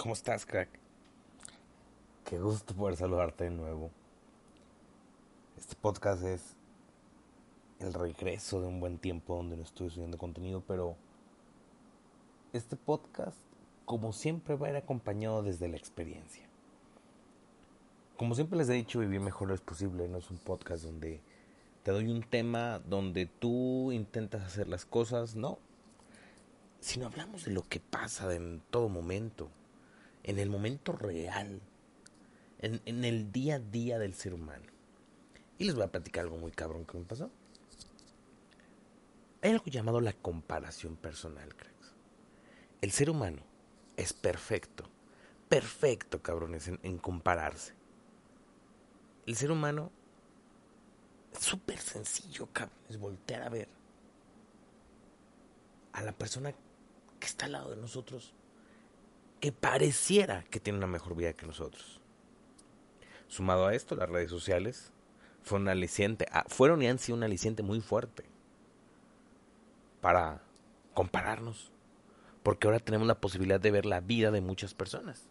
¿Cómo estás, crack? Qué gusto poder saludarte de nuevo. Este podcast es el regreso de un buen tiempo donde no estuve subiendo contenido, pero este podcast, como siempre, va a ir acompañado desde la experiencia. Como siempre les he dicho, vivir mejor es posible. No es un podcast donde te doy un tema donde tú intentas hacer las cosas, no. Sino hablamos de lo que pasa en todo momento en el momento real, en, en, el día a día del ser humano. Y les voy a platicar algo muy cabrón que me pasó. Hay algo llamado la comparación personal, cracks. El ser humano es perfecto, perfecto, cabrones, en, en compararse. El ser humano es súper sencillo, cabrones, voltear a ver a la persona que está al lado de nosotros que pareciera que tiene una mejor vida que nosotros. Sumado a esto, las redes sociales fueron aliciente, ah, fueron y han sido un aliciente muy fuerte para compararnos, porque ahora tenemos la posibilidad de ver la vida de muchas personas.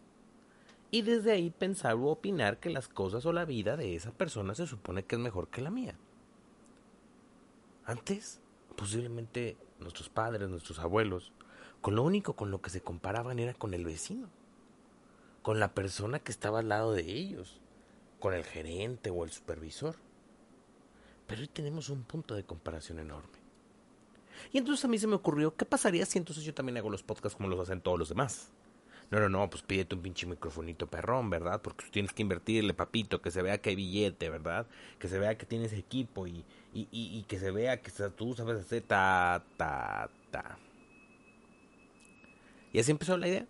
Y desde ahí pensar o opinar que las cosas o la vida de esa persona se supone que es mejor que la mía. Antes, posiblemente nuestros padres, nuestros abuelos, con lo único con lo que se comparaban era con el vecino, con la persona que estaba al lado de ellos, con el gerente o el supervisor. Pero hoy tenemos un punto de comparación enorme. Y entonces a mí se me ocurrió, ¿qué pasaría si entonces yo también hago los podcasts como los hacen todos los demás? No, no, no, pues pídete un pinche microfonito perrón, ¿verdad? Porque tú tienes que invertirle, papito, que se vea que hay billete, ¿verdad? Que se vea que tienes equipo y, y, y, y que se vea que tú sabes hacer ta, ta, ta. Y así empezó la idea.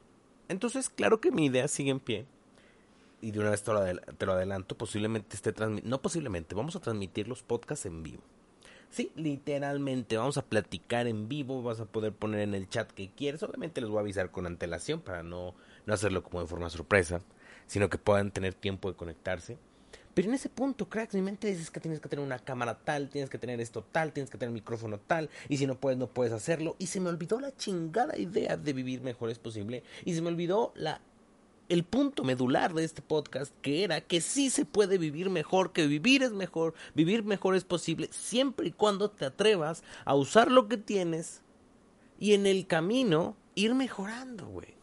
Entonces, claro que mi idea sigue en pie. Y de una vez te lo, adelanto, posiblemente esté transmitiendo, no posiblemente, vamos a transmitir los podcasts en vivo. Sí, literalmente, vamos a platicar en vivo, vas a poder poner en el chat que quieres. Obviamente les voy a avisar con antelación para no, no hacerlo como en forma sorpresa, sino que puedan tener tiempo de conectarse. Pero en ese punto, cracks, mi mente dice que tienes que tener una cámara tal, tienes que tener esto tal, tienes que tener micrófono tal, y si no puedes, no puedes hacerlo. Y se me olvidó la chingada idea de vivir mejor es posible. Y se me olvidó la el punto medular de este podcast, que era que sí se puede vivir mejor, que vivir es mejor, vivir mejor es posible, siempre y cuando te atrevas a usar lo que tienes y en el camino ir mejorando, güey.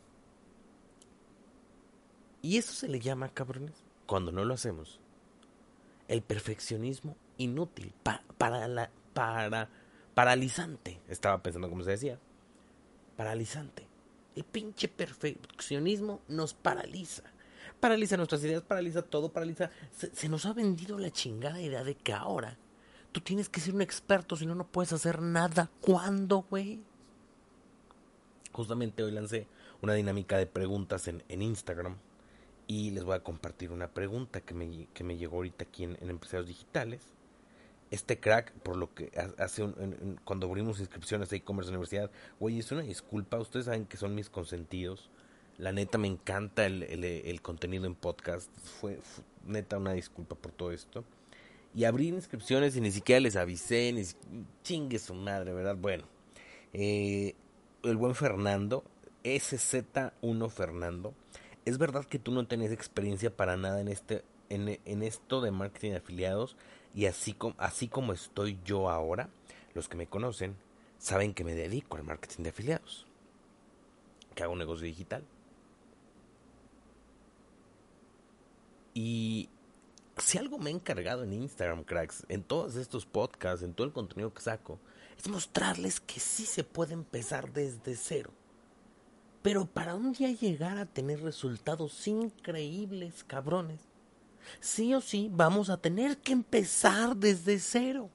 Y eso se le llama, cabrones, cuando no lo hacemos el perfeccionismo inútil, para la, para, paralizante, estaba pensando como se decía, paralizante. El pinche perfeccionismo nos paraliza. Paraliza nuestras ideas, paraliza todo, paraliza... Se, nos ha vendido la chingada idea de que ahora tú tienes que ser un experto, si no, no puedes hacer nada. ¿Cuándo, güey? Justamente hoy lancé una dinámica de preguntas en, en Instagram y les voy a compartir una pregunta que me, que me llegó ahorita aquí en, en Empresarios Digitales. Este crack, por lo que hace un, cuando abrimos inscripciones de e-commerce universidad, güey, es una disculpa, ustedes saben que son mis consentidos. La neta me encanta el, el, contenido en podcast. Fue, fue, neta una disculpa por todo esto. Y abrí inscripciones y ni siquiera les avisé, ni chingue su madre, ¿verdad? Bueno, eh, el buen Fernando, SZ1 Fernando, es verdad que tú no tenés experiencia para nada en este en, en esto de marketing de afiliados y así así como estoy yo ahora, los que me conocen saben que me dedico al marketing de afiliados. Que hago un negocio digital. Y si algo me he encargado en Instagram, cracks, en todos estos podcasts, en todo el contenido que saco, es mostrarles que sí se puede empezar desde cero. Pero para un día llegar a tener resultados increíbles, cabrones, sí o sí vamos a tener que empezar desde cero.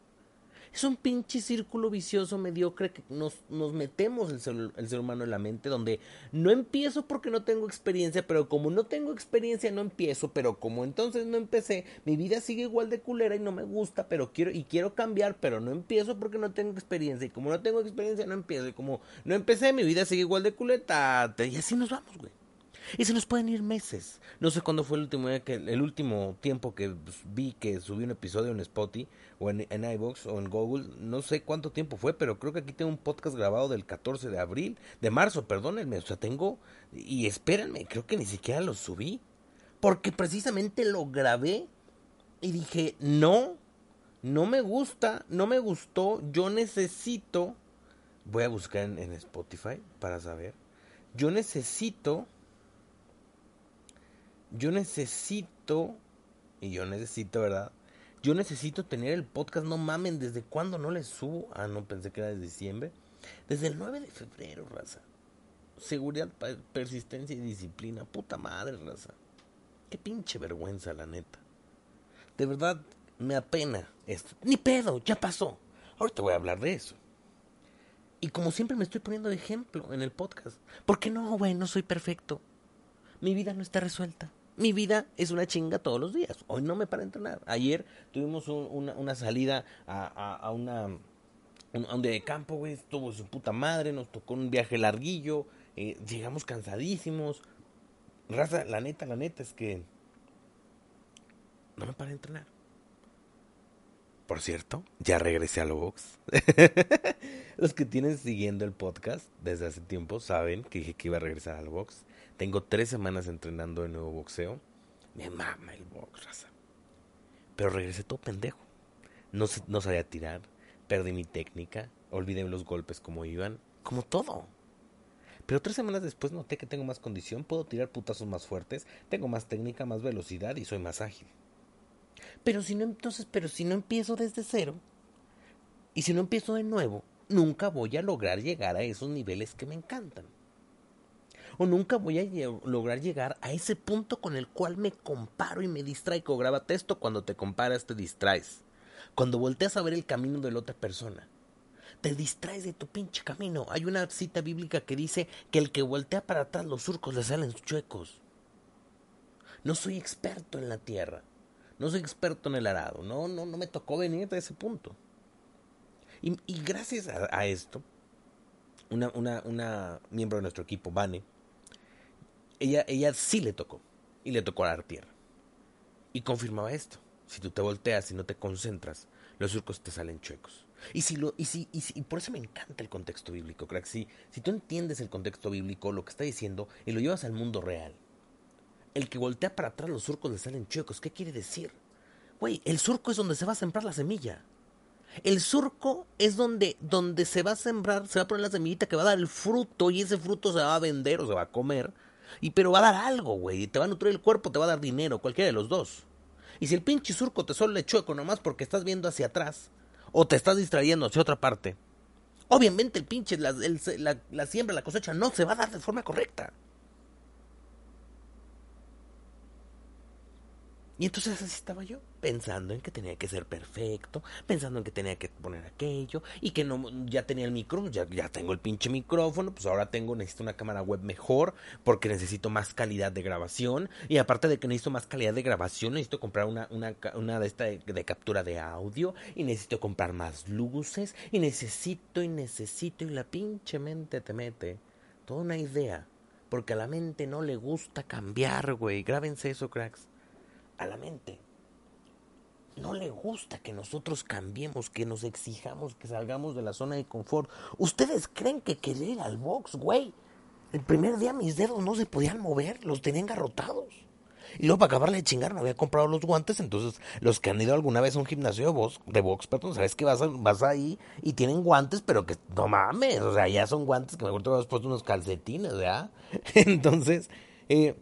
Es un pinche círculo vicioso mediocre que nos, nos metemos el ser, el ser, humano en la mente, donde no empiezo porque no tengo experiencia, pero como no tengo experiencia no empiezo, pero como entonces no empecé, mi vida sigue igual de culera y no me gusta, pero quiero y quiero cambiar, pero no empiezo porque no tengo experiencia, y como no tengo experiencia no empiezo, y como no empecé, mi vida sigue igual de culeta, y así nos vamos, güey. Y se nos pueden ir meses. No sé cuándo fue el último que, el último tiempo que pues, vi que subí un episodio en Spotify o en, en iBox o en Google. No sé cuánto tiempo fue, pero creo que aquí tengo un podcast grabado del 14 de abril, de marzo, perdónenme. O sea, tengo y espérenme, creo que ni siquiera lo subí porque precisamente lo grabé y dije no, no me gusta, no me gustó. Yo necesito, voy a buscar en, en Spotify para saber. Yo necesito yo necesito, y yo necesito, ¿verdad? Yo necesito tener el podcast, no mamen, ¿desde cuándo no le subo? Ah, no, pensé que era desde diciembre. Desde el 9 de febrero, raza. Seguridad, persistencia y disciplina. Puta madre, raza. Qué pinche vergüenza, la neta. De verdad, me apena esto. Ni pedo, ya pasó. Ahorita voy a hablar de eso. Y como siempre me estoy poniendo de ejemplo en el podcast. Porque no, güey, no soy perfecto. Mi vida no está resuelta mi vida es una chinga todos los días. Hoy no me para entrenar. Ayer tuvimos una, salida a, una, un, día de campo, güey. Estuvo su puta madre. Nos tocó un viaje larguillo. Eh, llegamos cansadísimos. Raza, la neta, la neta es que no me para entrenar. Por cierto, ya regresé a lo box. Los que tienen siguiendo el podcast desde hace tiempo saben que dije que iba a regresar al box. Tengo tres semanas entrenando de nuevo boxeo. Me mama el box, raza. Pero regresé todo pendejo. No, no sabía tirar. Perdí mi técnica. Olvidé los golpes como iban. Como todo. Pero tres semanas después noté que tengo más condición, puedo tirar putazos más fuertes, tengo más técnica, más velocidad y soy más ágil. Pero si no, entonces, pero si no empiezo desde cero, y si no empiezo de nuevo, nunca voy a lograr llegar a esos niveles que me encantan o nunca voy a lograr llegar a ese punto con el cual me comparo y me distraigo. Grábate esto, cuando te comparas te distraes. Cuando volteas a ver el camino de la otra persona. Te distraes de tu pinche camino. Hay una cita bíblica que dice que el que voltea para atrás los surcos le salen chuecos. No soy experto en la tierra. No soy experto en el arado. No, no, no me tocó venir de ese punto. Y, gracias a, esto, una, una, una miembro de nuestro equipo, Vane, ella, ella sí le tocó. Y le tocó a la tierra. Y confirmaba esto. Si tú te volteas y no te concentras, los surcos te salen chuecos. Y si lo, y si, y si, por eso me encanta el contexto bíblico, crack. Si, si tú entiendes el contexto bíblico, lo que está diciendo, y lo llevas al mundo real, el que voltea para atrás los surcos le salen chuecos. ¿Qué quiere decir? Güey, el surco es donde se va a sembrar la semilla. El surco es donde, donde se va a sembrar, se va a poner la semillita que va a dar el fruto y ese fruto se va a vender o se va a comer y pero va a dar algo, güey. Te va a nutrir el cuerpo, te va a dar dinero, cualquiera de los dos. Y si el pinche surco te solo le chueco nomás porque estás viendo hacia atrás, o te estás distrayendo hacia otra parte, obviamente el pinche, la, la, la siembra, la cosecha no se va a dar de forma correcta. Y entonces así estaba yo, pensando en que tenía que ser perfecto, pensando en que tenía que poner aquello, y que no, ya tenía el micrófono, ya, ya tengo el pinche micrófono, pues ahora tengo, necesito una cámara web mejor, porque necesito más calidad de grabación, y aparte de que necesito más calidad de grabación, necesito comprar una, una, una de esta de, de captura de audio, y necesito comprar más luces, y necesito, y necesito, y la pinche mente te mete toda una idea, porque a la mente no le gusta cambiar, güey, grábense eso, cracks a la mente. No le gusta que nosotros cambiemos, que nos exijamos, que salgamos de la zona de confort. ¿Ustedes creen que querer ir al box, güey? El primer día mis dedos no se podían mover, los tenían garrotados. Y luego para acabarle de chingar no había comprado los guantes, entonces los que han ido alguna vez a un gimnasio de box, de box perdón, sabes que vas, vas ahí y tienen guantes, pero que no mames, o sea, ya son guantes que mejor te has puesto unos calcetines, ¿verdad? Entonces, eh,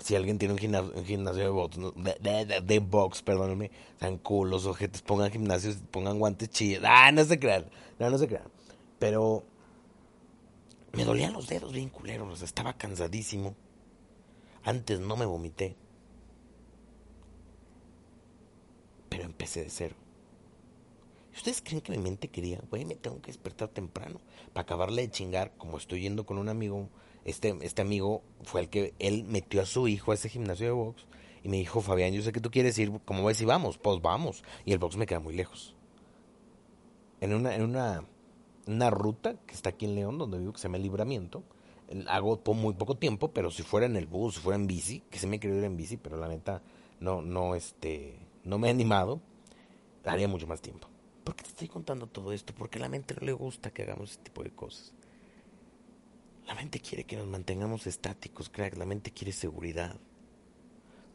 si alguien tiene un gimnasio, de box, perdónenme, sean culos, ojetes, pongan gimnasios, pongan guantes chillos. Ah, no se crean, no, no se crean. Pero me dolían los dedos bien culeros, estaba cansadísimo. Antes no me vomité. Pero empecé de cero. ¿Ustedes creen que mi mente quería, güey, me tengo que despertar temprano para acabarle de chingar como estoy yendo con un amigo? Este, este amigo fue el que él metió a su hijo a ese gimnasio de box y me dijo, Fabián, yo sé que tú quieres ir, ¿cómo ves si vamos? Pues vamos. Y el box me queda muy lejos. En una, en una, una ruta que está aquí en León, donde vivo, que se llama Libramiento, hago por muy poco tiempo, pero si fuera en el bus, si fuera en bici, que se me querido ir en bici, pero la neta no, no, este, no me he animado, haría mucho más tiempo. ¿Por qué te estoy contando todo esto? Porque a la mente no le gusta que hagamos este tipo de cosas. La mente quiere que nos mantengamos estáticos, crack. La mente quiere seguridad.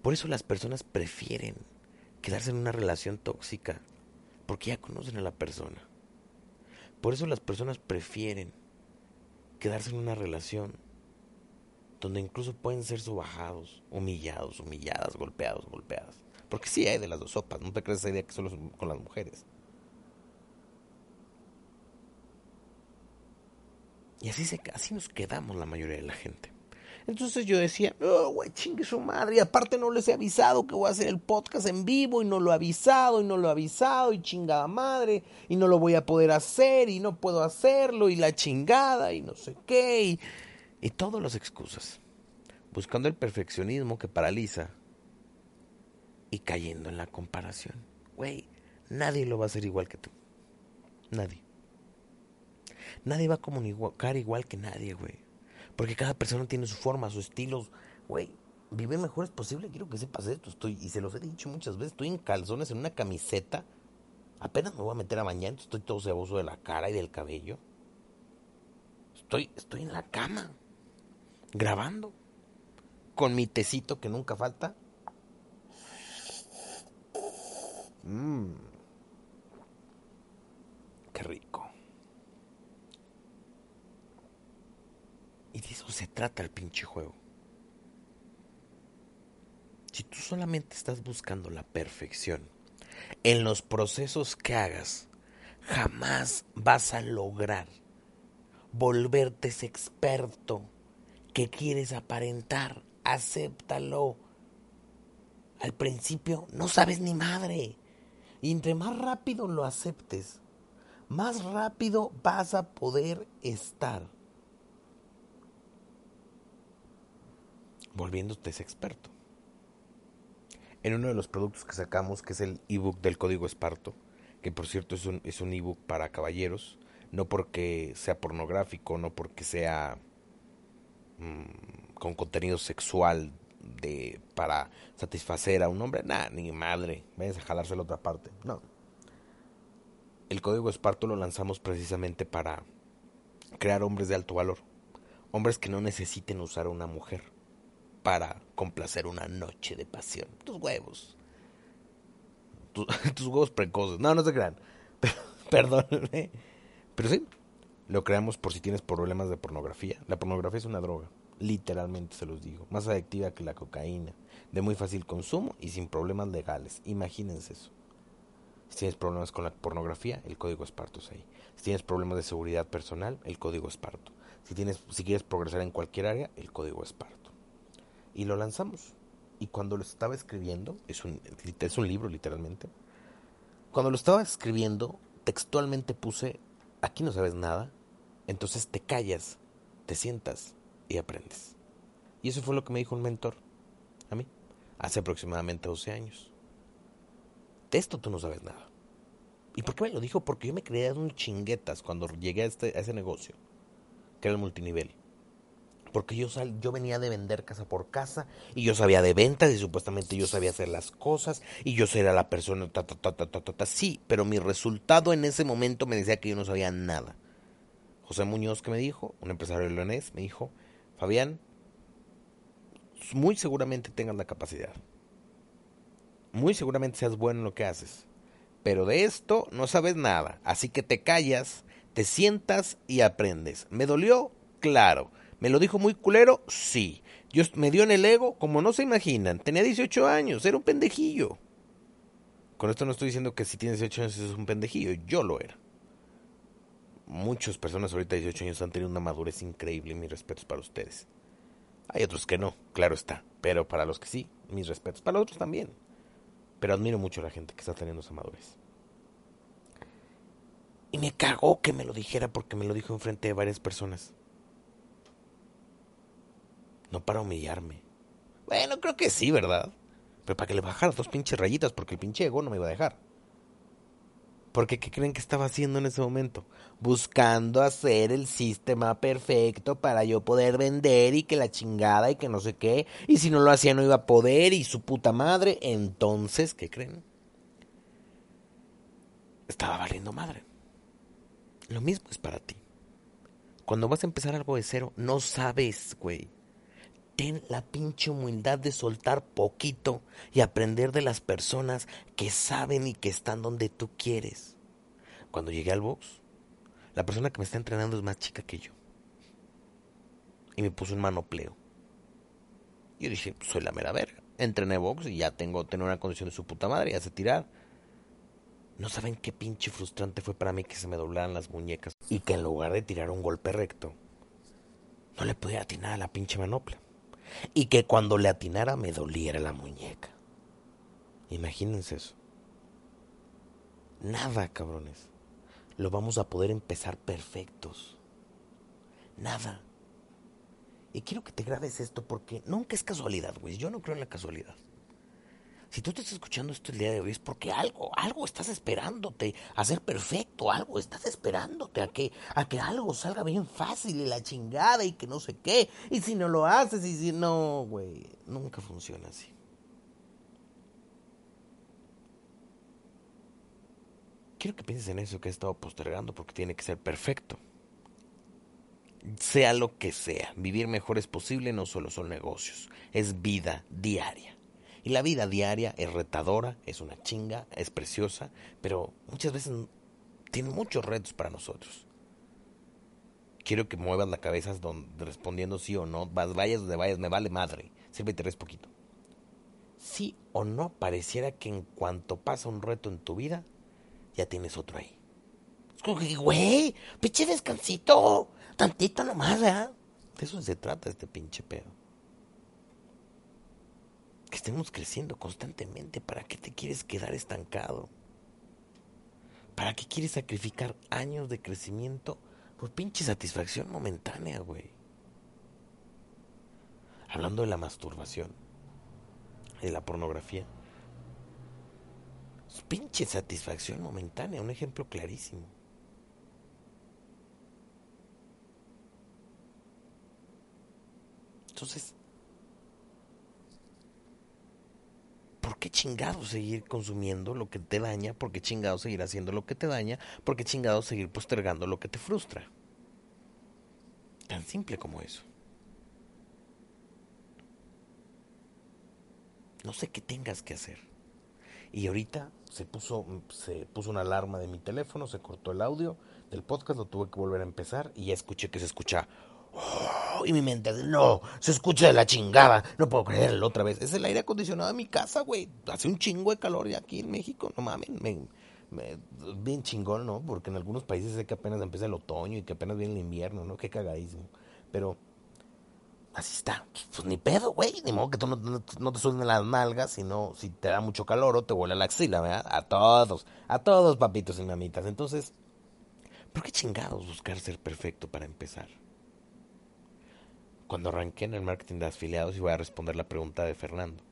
Por eso las personas prefieren quedarse en una relación tóxica, porque ya conocen a la persona. Por eso las personas prefieren quedarse en una relación donde incluso pueden ser subajados, humillados, humilladas, golpeados, golpeadas. Porque sí hay de las dos sopas, no te crees esa idea que solo con las mujeres. Y así, se, así nos quedamos la mayoría de la gente. Entonces yo decía, oh, güey, chingue su madre. Y aparte no les he avisado que voy a hacer el podcast en vivo y no lo he avisado y no lo he avisado y chingada madre y no lo voy a poder hacer y no puedo hacerlo y la chingada y no sé qué y, y todas las excusas. Buscando el perfeccionismo que paraliza y cayendo en la comparación. Güey, nadie lo va a hacer igual que tú. Nadie. Nadie va a comunicar igual que nadie, güey. Porque cada persona tiene su forma, su estilo. Güey, vive mejor es posible. Quiero que sepas esto. Estoy, y se los he dicho muchas veces. Estoy en calzones, en una camiseta. Apenas me voy a meter a bañar. Estoy todo ceboso de la cara y del cabello. Estoy, estoy en la cama. Grabando. Con mi tecito que nunca falta. Mmm. Qué rico. Y de eso se trata el pinche juego. Si tú solamente estás buscando la perfección en los procesos que hagas, jamás vas a lograr volverte ese experto que quieres aparentar. Acéptalo. Al principio no sabes ni madre. Y entre más rápido lo aceptes, más rápido vas a poder estar volviéndote ese experto. En uno de los productos que sacamos, que es el ebook del código Esparto, que por cierto es un, es un ebook para caballeros, no porque sea pornográfico, no porque sea mm, con contenido sexual de para satisfacer a un hombre, nada, ni madre, vayas a jalarse la otra parte, no. El código Esparto lo lanzamos precisamente para crear hombres de alto valor, hombres que no necesiten usar a una mujer para complacer una noche de pasión. Tus huevos. Tus, huevos precoces. No, no se crean. Perdónenme. Pero sí, lo creamos por si tienes problemas de pornografía. La pornografía es una droga. Literalmente se los digo. Más adictiva que la cocaína. De muy fácil consumo y sin problemas legales. Imagínense eso. Si tienes problemas con la pornografía, el código Esparto es ahí. Si tienes problemas de seguridad personal, el código Esparto. Si, tienes, si quieres progresar en cualquier área, el código Esparto y lo lanzamos. Y cuando lo estaba escribiendo, es un, es un libro literalmente, cuando lo estaba escribiendo, textualmente puse, aquí no sabes nada, entonces te callas, te sientas y aprendes. Y eso fue lo que me dijo un mentor a mí, hace aproximadamente 12 años. De esto tú no sabes nada. ¿Y por qué me lo dijo? Porque yo me creía un chinguetas cuando llegué a, este, a ese negocio, que era el multinivel porque yo, sal, yo venía de vender casa por casa y yo sabía de ventas y supuestamente yo sabía hacer las cosas y yo era la persona, ta, ta, ta, ta, ta, ta, sí, pero mi resultado en ese momento me decía que yo no sabía nada. José Muñoz que me dijo, un empresario leonés, me dijo, Fabián, muy seguramente tengas la capacidad, muy seguramente seas bueno en lo que haces, pero de esto no sabes nada, así que te callas, te sientas y aprendes. ¿Me dolió? Claro ¿Me lo dijo muy culero? Sí. Yo, me dio en el ego, como no se imaginan. Tenía 18 años, era un pendejillo. Con esto no estoy diciendo que si tienes 18 años es un pendejillo, yo lo era. Muchas personas ahorita de 18 años han tenido una madurez increíble mis respetos para ustedes. Hay otros que no, claro está, pero para los que sí, mis respetos. Para los otros también. Pero admiro mucho a la gente que está teniendo esa madurez. Y me cagó que me lo dijera porque me lo dijo enfrente de varias personas. No para humillarme. Bueno, creo que sí, ¿verdad? Pero para que le bajara dos pinches rayitas porque el pinche ego no me iba a dejar. Porque ¿qué creen que estaba haciendo en ese momento? Buscando hacer el sistema perfecto para yo poder vender y que la chingada y que no sé qué. Y si no lo hacía no iba a poder y su puta madre. Entonces, ¿qué creen? Estaba valiendo madre. Lo mismo es para ti. Cuando vas a empezar algo de cero, no sabes, güey. Ten la pinche humildad de soltar poquito y aprender de las personas que saben y que están donde tú quieres. Cuando llegué al box, la persona que me está entrenando es más chica que yo. Y me puso un manopleo. Yo dije, soy la mera verga. Entrené box y ya tengo tener una condición de su puta madre, ya sé tirar. No saben qué pinche frustrante fue para mí que se me doblaran las muñecas y que en lugar de tirar un golpe recto, no le pudiera atinar a la pinche manopla. Y que cuando le atinara me doliera la muñeca. Imagínense eso. Nada, cabrones. Lo vamos a poder empezar perfectos. Nada. Y quiero que te grabes esto porque nunca es casualidad, güey. Yo no creo en la casualidad. Si tú estás escuchando esto el día de hoy es porque algo, algo estás esperándote a ser perfecto, algo estás esperándote a que, a que algo salga bien fácil y la chingada y que no sé qué. Y si no lo haces y si no, güey, nunca funciona así. Quiero que pienses en eso que he estado postergando porque tiene que ser perfecto. Sea lo que sea, vivir mejor es posible, no solo son negocios, es vida diaria. Y la vida diaria es retadora, es una chinga, es preciosa, pero muchas veces tiene muchos retos para nosotros. Quiero que muevas la cabeza respondiendo sí o no, vayas donde vayas, me vale madre, sírvete res poquito. Sí o no, pareciera que en cuanto pasa un reto en tu vida, ya tienes otro ahí. Es como que, güey, pinche descansito, tantito nomás, ¿verdad? De eso se trata este pinche pedo que estemos creciendo constantemente. ¿Para qué te quieres quedar estancado? ¿Para qué quieres sacrificar años de crecimiento por pinche satisfacción momentánea, güey? Hablando de la masturbación, de la pornografía. Pinche satisfacción momentánea, un ejemplo clarísimo. Entonces, ¿por qué chingado seguir consumiendo lo que te daña? ¿Por qué chingado seguir haciendo lo que te daña? ¿Por qué chingado seguir postergando lo que te frustra? Tan simple como eso. No sé qué tengas que hacer. Y ahorita se puso, se puso una alarma de mi teléfono, se cortó el audio del podcast, lo tuve que volver a empezar y ya escuché que se escucha Oh, y mi mente, no, se escucha de la chingada, no puedo creerlo otra vez. Es el aire acondicionado de mi casa, güey. Hace un chingo de calor ya aquí en México, no mames. Me, bien chingón, ¿no? Porque en algunos países sé que apenas empieza el otoño y que apenas viene el invierno, ¿no? Qué cagadísimo. Pero así está. Pues ni pedo, güey. Ni modo que tú no, te suenen las nalgas, sino si te da mucho calor o te huele la axila, ¿verdad? A todos, a todos, papitos y mamitas. Entonces, ¿por qué chingados buscar ser perfecto para empezar? Cuando arranqué en el marketing de afiliados y voy a responder la pregunta de Fernando.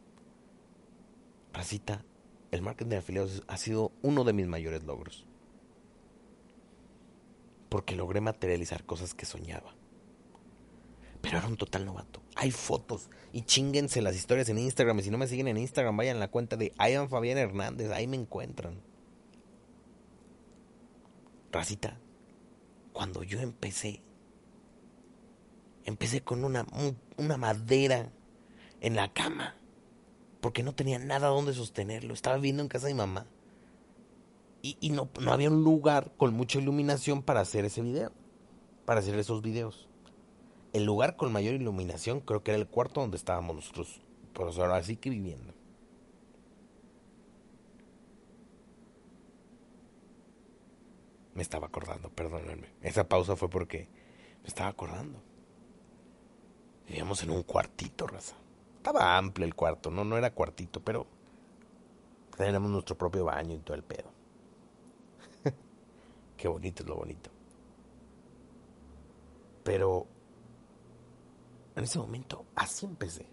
Racita, el marketing de afiliados ha sido uno de mis mayores logros. Porque logré materializar cosas que soñaba. Pero era un total novato. Hay fotos y chinguense las historias en Instagram. Y si no me siguen en Instagram, vayan a la cuenta de Ian Fabián Hernández. Ahí me encuentran. Racita, cuando yo empecé empecé con una, una madera en la cama, porque no tenía nada donde sostenerlo. Estaba viviendo en casa de mi mamá. Y, y no, no había un lugar con mucha iluminación para hacer ese video, para hacer esos videos. El lugar con mayor iluminación creo que era el cuarto donde estábamos nosotros, pues ahora sí que viviendo. Me estaba acordando, perdónenme. Esa pausa fue porque me estaba acordando. Vivíamos en un cuartito, raza. Estaba amplio el cuarto, no, no era cuartito, pero teníamos nuestro propio baño y todo el pedo. qué bonito es lo bonito. Pero en ese momento así empecé.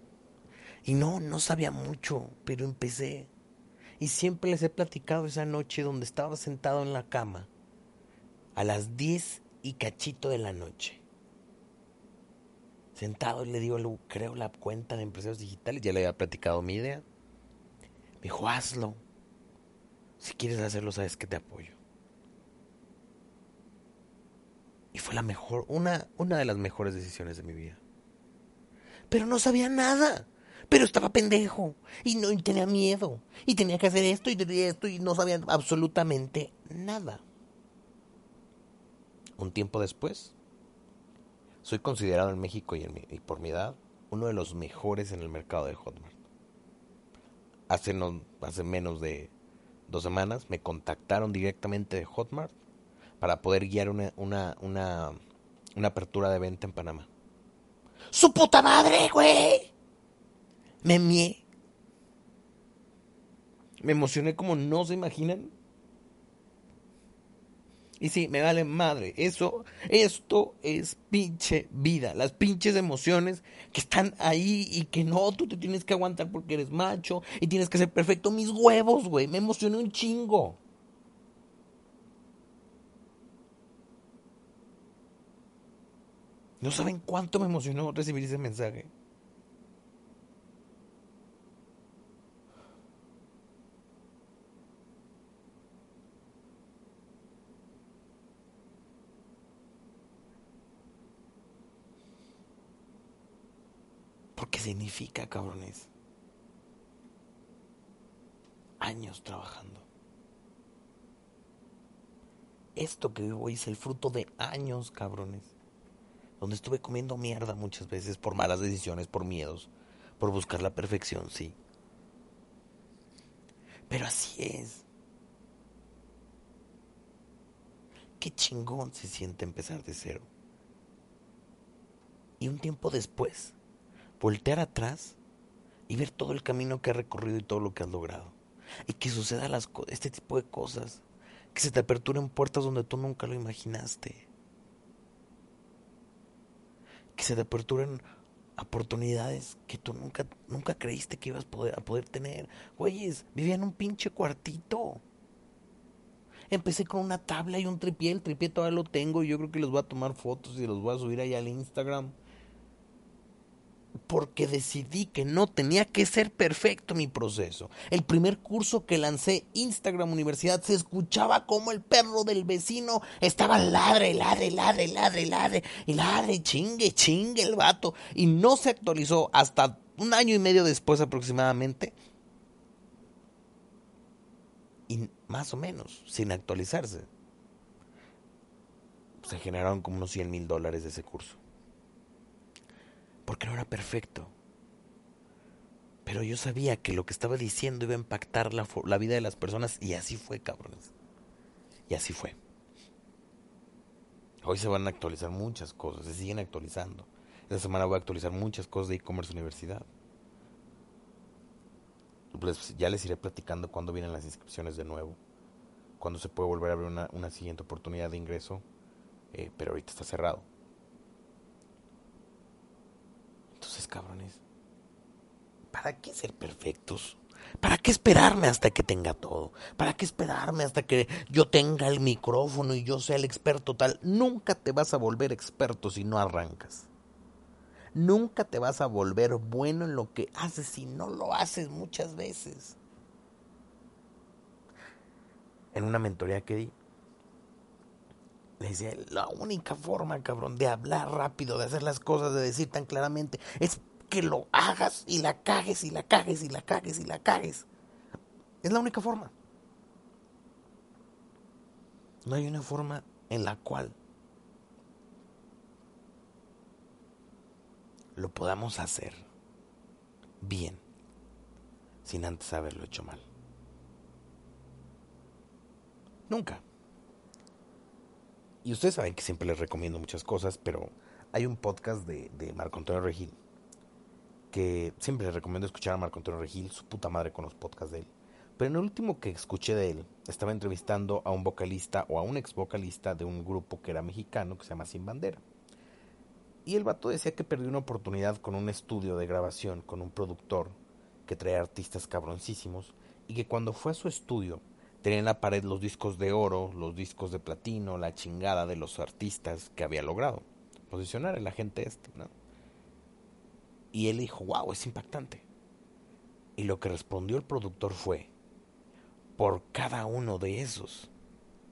Y no, no sabía mucho, pero empecé. Y siempre les he platicado esa noche donde estaba sentado en la cama a las 10 y cachito de la noche. Sentado y le digo, creo la cuenta de empresarios digitales, ya le había platicado mi idea. Me dijo, hazlo. Si quieres hacerlo, sabes que te apoyo. Y fue la mejor, una, una de las mejores decisiones de mi vida. Pero no sabía nada. Pero estaba pendejo. Y no tenía miedo. Y tenía que hacer esto y esto. Y no sabía absolutamente nada. Un tiempo después, soy considerado en México y, por mi edad uno de los mejores en el mercado de Hotmart. Hace, no, hace menos de dos semanas me contactaron directamente de Hotmart para poder guiar una, una, una, una apertura de venta en Panamá. ¡Su puta madre, güey! Me mié. Me emocioné como no se imaginan. Y sí, me vale madre. Eso, esto es pinche vida. Las pinches emociones que están ahí y que no, tú te tienes que aguantar porque eres macho y tienes que ser perfecto. Mis huevos, güey. Me emocioné un chingo. No saben cuánto me emocionó recibir ese mensaje. Porque significa, cabrones, años trabajando. Esto que vivo hoy es el fruto de años, cabrones donde estuve comiendo mierda muchas veces por malas decisiones, por miedos, por buscar la perfección, sí. Pero así es. Qué chingón se siente empezar de cero. Y un tiempo después, voltear atrás y ver todo el camino que has recorrido y todo lo que has logrado. Y que suceda las este tipo de cosas. Que se te aperturen puertas donde tú nunca lo imaginaste que se te aperturen oportunidades que tú nunca, nunca creíste que ibas a poder, tener. Güeyes, vivía en un pinche cuartito. Empecé con una tabla y un tripié. El tripié todavía lo tengo y yo creo que les voy a tomar fotos y los voy a subir ahí al Instagram porque decidí que no tenía que ser perfecto mi proceso. El primer curso que lancé, Instagram Universidad, se escuchaba como el perro del vecino estaba ladre, ladre, ladre, ladre, ladre, y ladre, chingue, chingue el vato. Y no se actualizó hasta un año y medio después aproximadamente. Y más o menos, sin actualizarse. Se generaron como unos 100 mil dólares de ese curso porque no era perfecto. Pero yo sabía que lo que estaba diciendo iba a impactar la, vida de las personas y así fue, cabrones. Y así fue. Hoy se van a actualizar muchas cosas, se siguen actualizando. Esta semana voy a actualizar muchas cosas de e-commerce universidad. Ya les iré platicando cuando vienen las inscripciones de nuevo. Cuando se puede volver a abrir una, una siguiente oportunidad de ingreso. Eh, pero ahorita está cerrado. Cabrones, ¿para qué ser perfectos? ¿Para qué esperarme hasta que tenga todo? ¿Para qué esperarme hasta que yo tenga el micrófono y yo sea el experto tal? Nunca te vas a volver experto si no arrancas. Nunca te vas a volver bueno en lo que haces si no lo haces muchas veces. En una mentoría que di, le decía, la única forma, cabrón, de hablar rápido, de hacer las cosas, de decir tan claramente, es que lo hagas y la cagues y la cagues y la cagues y la cagues. Es la única forma. No hay una forma en la cual lo podamos hacer bien sin antes haberlo hecho mal. Nunca. Y ustedes saben que siempre les recomiendo muchas cosas, pero hay un podcast de, Marco Antonio Regil que siempre les recomiendo escuchar a Marco Antonio Regil, su puta madre con los podcasts de él. Pero en el último que escuché de él, estaba entrevistando a un vocalista o a un ex vocalista de un grupo que era mexicano que se llama Sin Bandera. Y el vato decía que perdió una oportunidad con un estudio de grabación, con un productor que trae artistas cabroncísimos, y que cuando fue a su estudio tenía en la pared los discos de oro, los discos de platino, la chingada de los artistas que había logrado posicionar el agente este, ¿no? Y él dijo, wow, es impactante. Y lo que respondió el productor fue, por cada uno de esos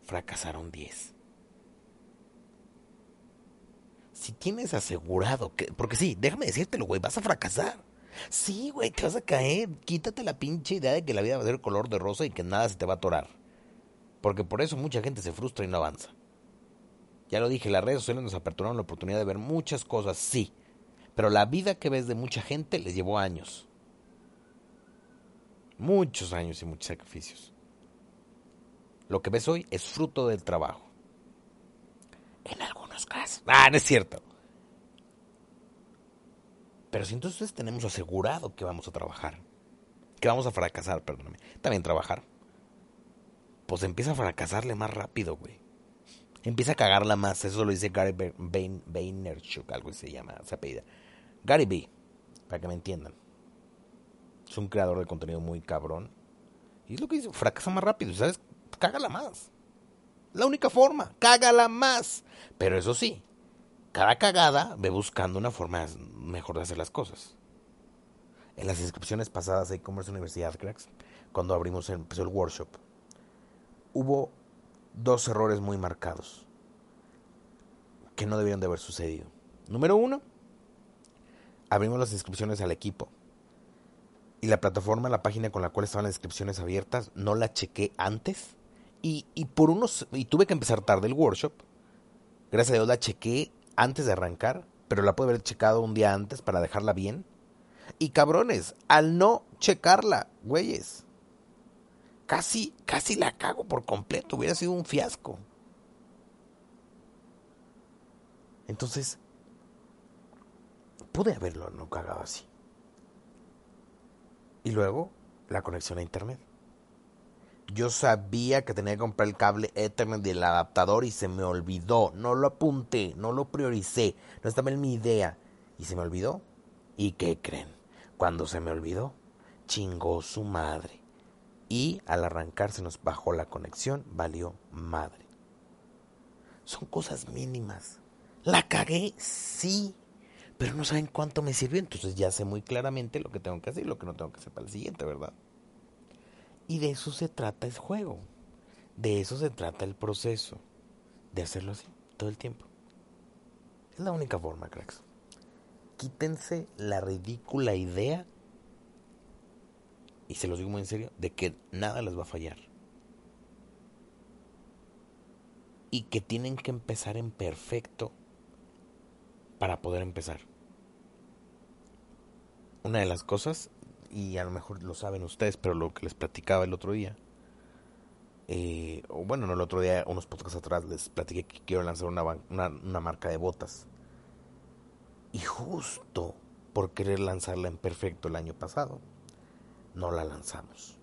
fracasaron 10. Si tienes asegurado que... Porque sí, déjame decírtelo, güey, vas a fracasar. Sí, güey, te vas a caer. Quítate la pinche idea de que la vida va a ser color de rosa y que nada se te va a atorar. Porque por eso mucha gente se frustra y no avanza. Ya lo dije, las redes sociales nos aperturaron la oportunidad de ver muchas cosas, sí. Pero la vida que ves de mucha gente les llevó años. Muchos años y muchos sacrificios. Lo que ves hoy es fruto del trabajo. En algunos casos. Ah, no es cierto. Pero si entonces tenemos asegurado que vamos a trabajar, que vamos a fracasar, perdóname, también trabajar, pues empieza a fracasarle más rápido, güey. Empieza a cagarla más. Eso lo dice Gary Vaynerchuk, algo se llama, se apellida. Gary B, para que me entiendan. Es un creador de contenido muy cabrón. Y es lo que dice, fracasa más rápido, ¿sabes? Cágala más. La única forma, cágala más. Pero eso sí, cada cagada ve buscando una forma mejor de hacer las cosas. En las inscripciones pasadas de e-commerce Universidad Cracks, cuando abrimos empezó el workshop, hubo dos errores muy marcados que no debieron de haber sucedido. Número uno, abrimos las inscripciones al equipo y la plataforma, la página con la cual estaban las inscripciones abiertas, no la chequé antes y, y por unos y tuve que empezar tarde el workshop. Gracias a Dios la chequé antes de arrancar, pero la pude haber checado un día antes para dejarla bien. Y cabrones, al no checarla, güeyes, casi, casi la cago por completo, hubiera sido un fiasco. Entonces, pude haberlo no cagado así. Y luego, la conexión a internet. Yo sabía que tenía que comprar el cable Ethernet del adaptador y se me olvidó. No lo apunté, no lo prioricé, no estaba en mi idea. Y se me olvidó. ¿Y qué creen? Cuando se me olvidó, chingó su madre. Y al arrancar se nos bajó la conexión, valió madre. Son cosas mínimas. La cagué, sí, pero no saben cuánto me sirvió. Entonces ya sé muy claramente lo que tengo que hacer y lo que no tengo que hacer para el siguiente, ¿verdad? Y de eso se trata el juego. De eso se trata el proceso. De hacerlo así, todo el tiempo. Es la única forma, cracks. Quítense la ridícula idea, y se los digo muy en serio, de que nada les va a fallar. Y que tienen que empezar en perfecto para poder empezar. Una de las cosas y a lo mejor lo saben ustedes, pero lo que les platicaba el otro día, eh, bueno, no el otro día, unos podcasts atrás, les platiqué que quiero lanzar una, una, una marca de botas. Y justo por querer lanzarla en perfecto el año pasado, no la lanzamos.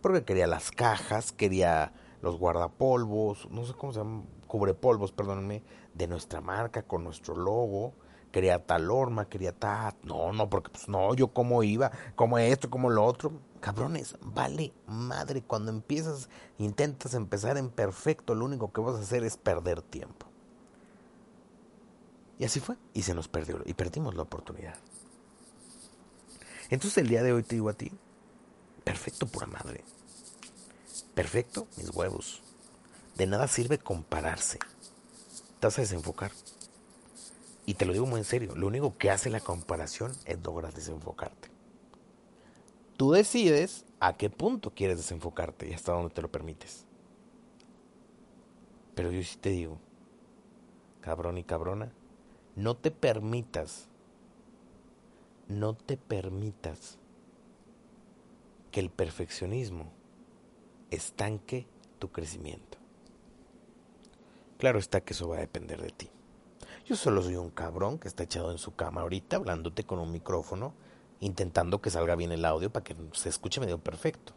Porque quería las cajas, quería los guardapolvos, no sé cómo se llaman, cubrepolvos, perdónenme, de nuestra marca con nuestro logo quería tal horma, quería tal. No, no, porque pues no, yo cómo iba, como esto, como lo otro. Cabrones, vale madre, cuando empiezas, intentas empezar en perfecto, lo único que vas a hacer es perder tiempo. Y así fue, y se nos perdió, y perdimos la oportunidad. Entonces el día de hoy te digo a ti, perfecto pura madre. Perfecto, mis huevos. De nada sirve compararse. Te vas a desenfocar. Y te lo digo muy en serio, lo único que hace la comparación es lograr desenfocarte. Tú decides a qué punto quieres desenfocarte y hasta dónde te lo permites. Pero yo sí te digo, cabrón y cabrona, no te permitas, no te permitas que el perfeccionismo estanque tu crecimiento. Claro está que eso va a depender de ti. Yo solo soy un cabrón que está echado en su cama ahorita hablándote con un micrófono, intentando que salga bien el audio para que se escuche medio perfecto.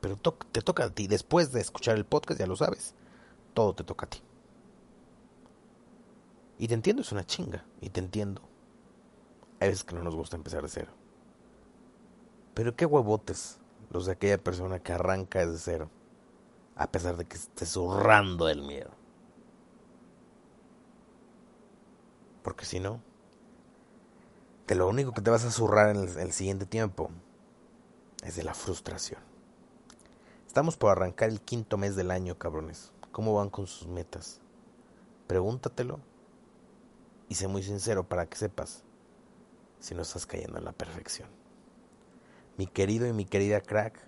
pero te toca a ti. Después de escuchar el podcast, ya lo sabes, todo te toca a ti. Y te entiendo, es una chinga, y te entiendo. Hay veces que no nos gusta empezar de cero. Pero qué huevotes los de aquella persona que arranca desde cero, a pesar de que esté zurrando el miedo. Porque si no, de lo único que te vas a zurrar en el, siguiente tiempo es de la frustración. Estamos por arrancar el quinto mes del año, cabrones. ¿Cómo van con sus metas? Pregúntatelo y sé muy sincero para que sepas si no estás cayendo en la perfección. Mi querido y mi querida crack,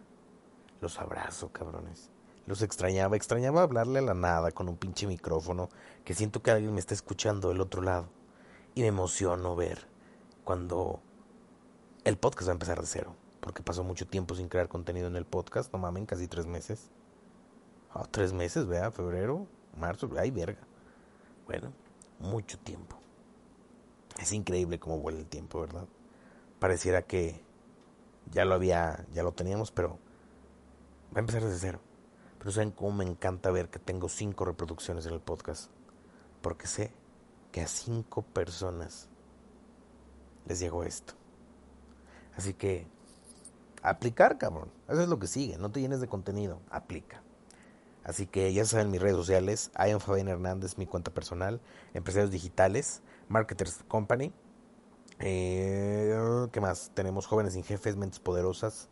los abrazo, cabrones. Los extrañaba, extrañaba hablarle a la nada con un pinche micrófono que siento que alguien me está escuchando del otro lado. Y me emociono ver cuando el podcast va a empezar de cero. Porque pasó mucho tiempo sin crear contenido en el podcast. No mamen, casi tres meses. Ah, tres meses, vea, febrero, marzo, ay, verga. Bueno, mucho tiempo. Es increíble cómo vuela el tiempo, ¿verdad? Pareciera que ya lo había, ya lo teníamos, pero va a empezar desde cero. Pero saben cómo me encanta ver que tengo cinco reproducciones en el podcast. Porque sé que a cinco personas les llegó esto. Así que, aplicar, cabrón. Eso es lo que sigue. No te llenes de contenido. Aplica. Así que ya saben mis redes sociales. Ian Fabián Hernández, mi cuenta personal. Empresarios digitales. Marketers Company. Eh, ¿Qué más? Tenemos Jóvenes sin Jefes, Mentes Poderosas.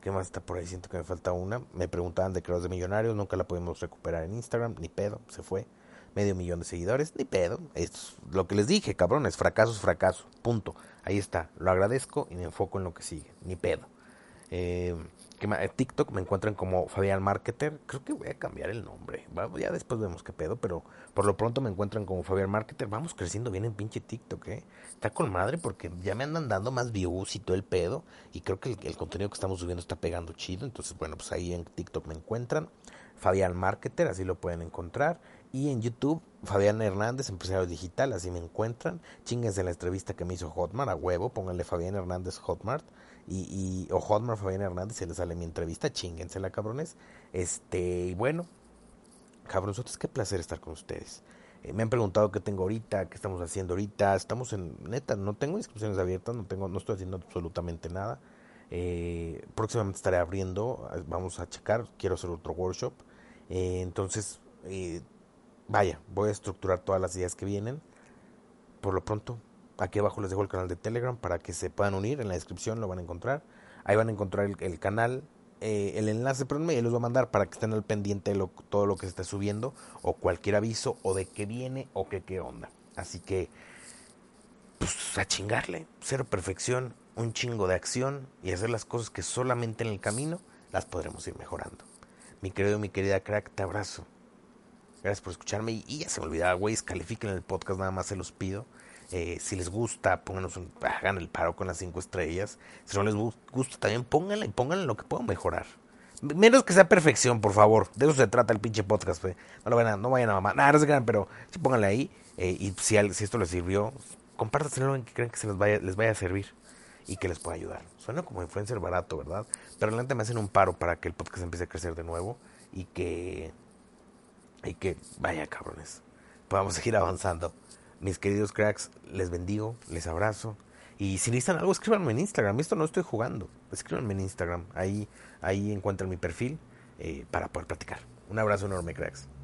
¿Qué más está por ahí? Siento que me falta una. Me preguntaban de Creadores de Millonarios. Nunca la pudimos recuperar en Instagram. Ni pedo. Se fue medio millón de seguidores, ni pedo. Es lo que les dije, cabrones, fracaso es fracaso, punto. Ahí está, lo agradezco y me enfoco en lo que sigue, ni pedo. Eh, TikTok me encuentran como Fabián Marketer. Creo que voy a cambiar el nombre. Ya después vemos qué pedo, pero por lo pronto me encuentran como Fabián Marketer. Vamos creciendo bien en pinche TikTok, ¿eh? Está con madre porque ya me andan dando más views y todo el pedo. Y creo que el, el contenido que estamos subiendo está pegando chido. Entonces, bueno, pues ahí en TikTok me encuentran. Fabián Marketer, así lo pueden encontrar. Y en YouTube, Fabián Hernández, empresario digital, así me encuentran. Chinguense la entrevista que me hizo Hotmart a huevo, pónganle Fabián Hernández Hotmart. Y, y, o Hotmart Fabián Hernández, se les sale mi entrevista, la cabrones. Este, y bueno, cabronzotes, qué placer estar con ustedes. Eh, me han preguntado qué tengo ahorita, qué estamos haciendo ahorita. Estamos en, neta, no tengo inscripciones abiertas, no tengo, no estoy haciendo absolutamente nada. Eh, próximamente estaré abriendo, vamos a checar, quiero hacer otro workshop. Eh, entonces, eh, vaya, voy a estructurar todas las ideas que vienen. Por lo pronto, aquí abajo les dejo el canal de Telegram para que se puedan unir. En la descripción lo van a encontrar. Ahí van a encontrar el, canal, eh, el enlace, perdón, y los voy a mandar para que estén al pendiente de todo lo que se está subiendo, o cualquier aviso, o de qué viene, o qué qué onda. Así que, pues a chingarle, cero perfección, un chingo de acción y hacer las cosas que solamente en el camino las podremos ir mejorando. Mi querido, mi querida crack, te abrazo. Gracias por escucharme. Y, ya se me olvidaba, güeyes, califiquen el podcast, nada más se los pido. Eh, si les gusta, pónganos un, hagan el paro con las cinco estrellas. Si no les gusta, también pónganle pónganle lo que puedan mejorar. Menos que sea perfección, por favor. De eso se trata el pinche podcast, No, lo vayan a, no vayan a mamar. Nada, no se crean, pero sí pónganle ahí. Eh, y si, si esto les sirvió, compártaselo en que creen que se les vaya, les vaya a servir y que les pueda ayudar. Suena como influencer barato, ¿verdad? Pero adelante me hacen un paro para que el podcast empiece a crecer de nuevo y que y que, vaya cabrones, podamos seguir avanzando. Mis queridos cracks, les bendigo, les abrazo. Y si necesitan algo, escríbanme en Instagram. Esto no estoy jugando. Escríbanme en Instagram. Ahí, ahí encuentran mi perfil eh, para poder platicar. Un abrazo enorme, cracks.